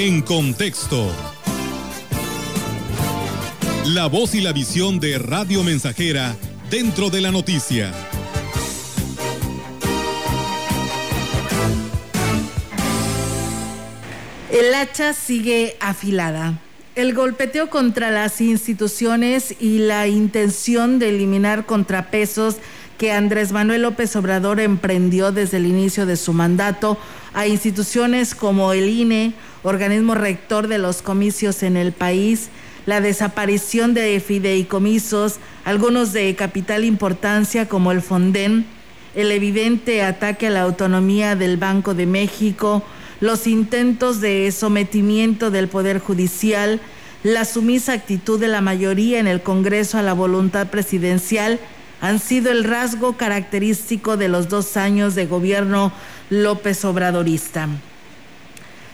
En contexto. La voz y la visión de Radio Mensajera dentro de la noticia. El hacha sigue afilada. El golpeteo contra las instituciones y la intención de eliminar contrapesos que Andrés Manuel López Obrador emprendió desde el inicio de su mandato a instituciones como el INE, organismo rector de los comicios en el país, la desaparición de fideicomisos, algunos de capital importancia como el Fonden, el evidente ataque a la autonomía del Banco de México, los intentos de sometimiento del Poder Judicial, la sumisa actitud de la mayoría en el Congreso a la voluntad presidencial han sido el rasgo característico de los dos años de gobierno López Obradorista.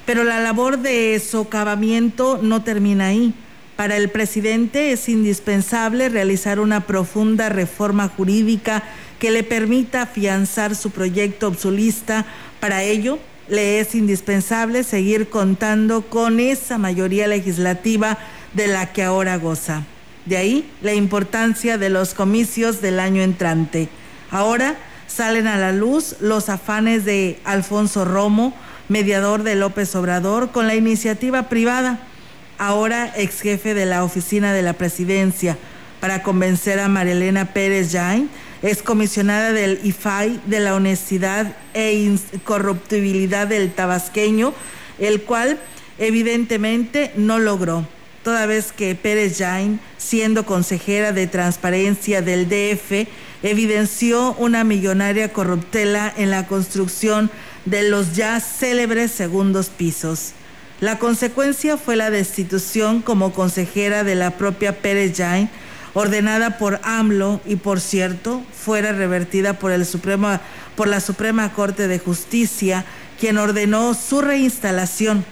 Pero la labor de socavamiento no termina ahí. Para el presidente es indispensable realizar una profunda reforma jurídica que le permita afianzar su proyecto obsolista. Para ello, le es indispensable seguir contando con esa mayoría legislativa de la que ahora goza. De ahí la importancia de los comicios del año entrante. Ahora salen a la luz los afanes de Alfonso Romo, mediador de López Obrador, con la iniciativa privada, ahora ex jefe de la oficina de la presidencia, para convencer a Marilena Pérez Jain, ex comisionada del IFAI de la honestidad e incorruptibilidad del tabasqueño, el cual evidentemente no logró toda vez que Pérez Jain, siendo consejera de transparencia del DF, evidenció una millonaria corruptela en la construcción de los ya célebres segundos pisos. La consecuencia fue la destitución como consejera de la propia Pérez Jain, ordenada por AMLO y por cierto fuera revertida por, el Supremo, por la Suprema Corte de Justicia, quien ordenó su reinstalación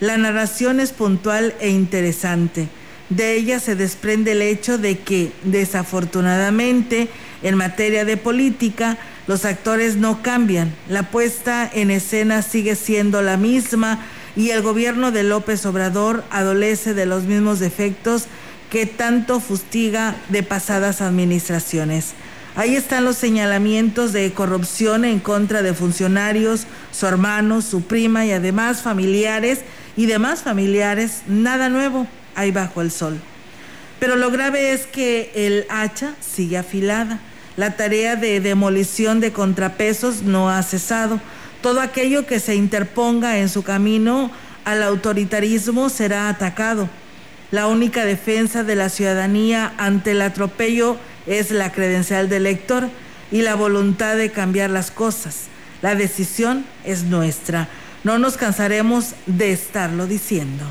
la narración es puntual e interesante. De ella se desprende el hecho de que, desafortunadamente, en materia de política, los actores no cambian, la puesta en escena sigue siendo la misma y el gobierno de López Obrador adolece de los mismos defectos que tanto fustiga de pasadas administraciones. Ahí están los señalamientos de corrupción en contra de funcionarios, su hermano, su prima y además familiares y demás familiares, nada nuevo hay bajo el sol. Pero lo grave es que el hacha sigue afilada. La tarea de demolición de contrapesos no ha cesado. Todo aquello que se interponga en su camino al autoritarismo será atacado. La única defensa de la ciudadanía ante el atropello es la credencial del lector y la voluntad de cambiar las cosas. La decisión es nuestra. No nos cansaremos de estarlo diciendo.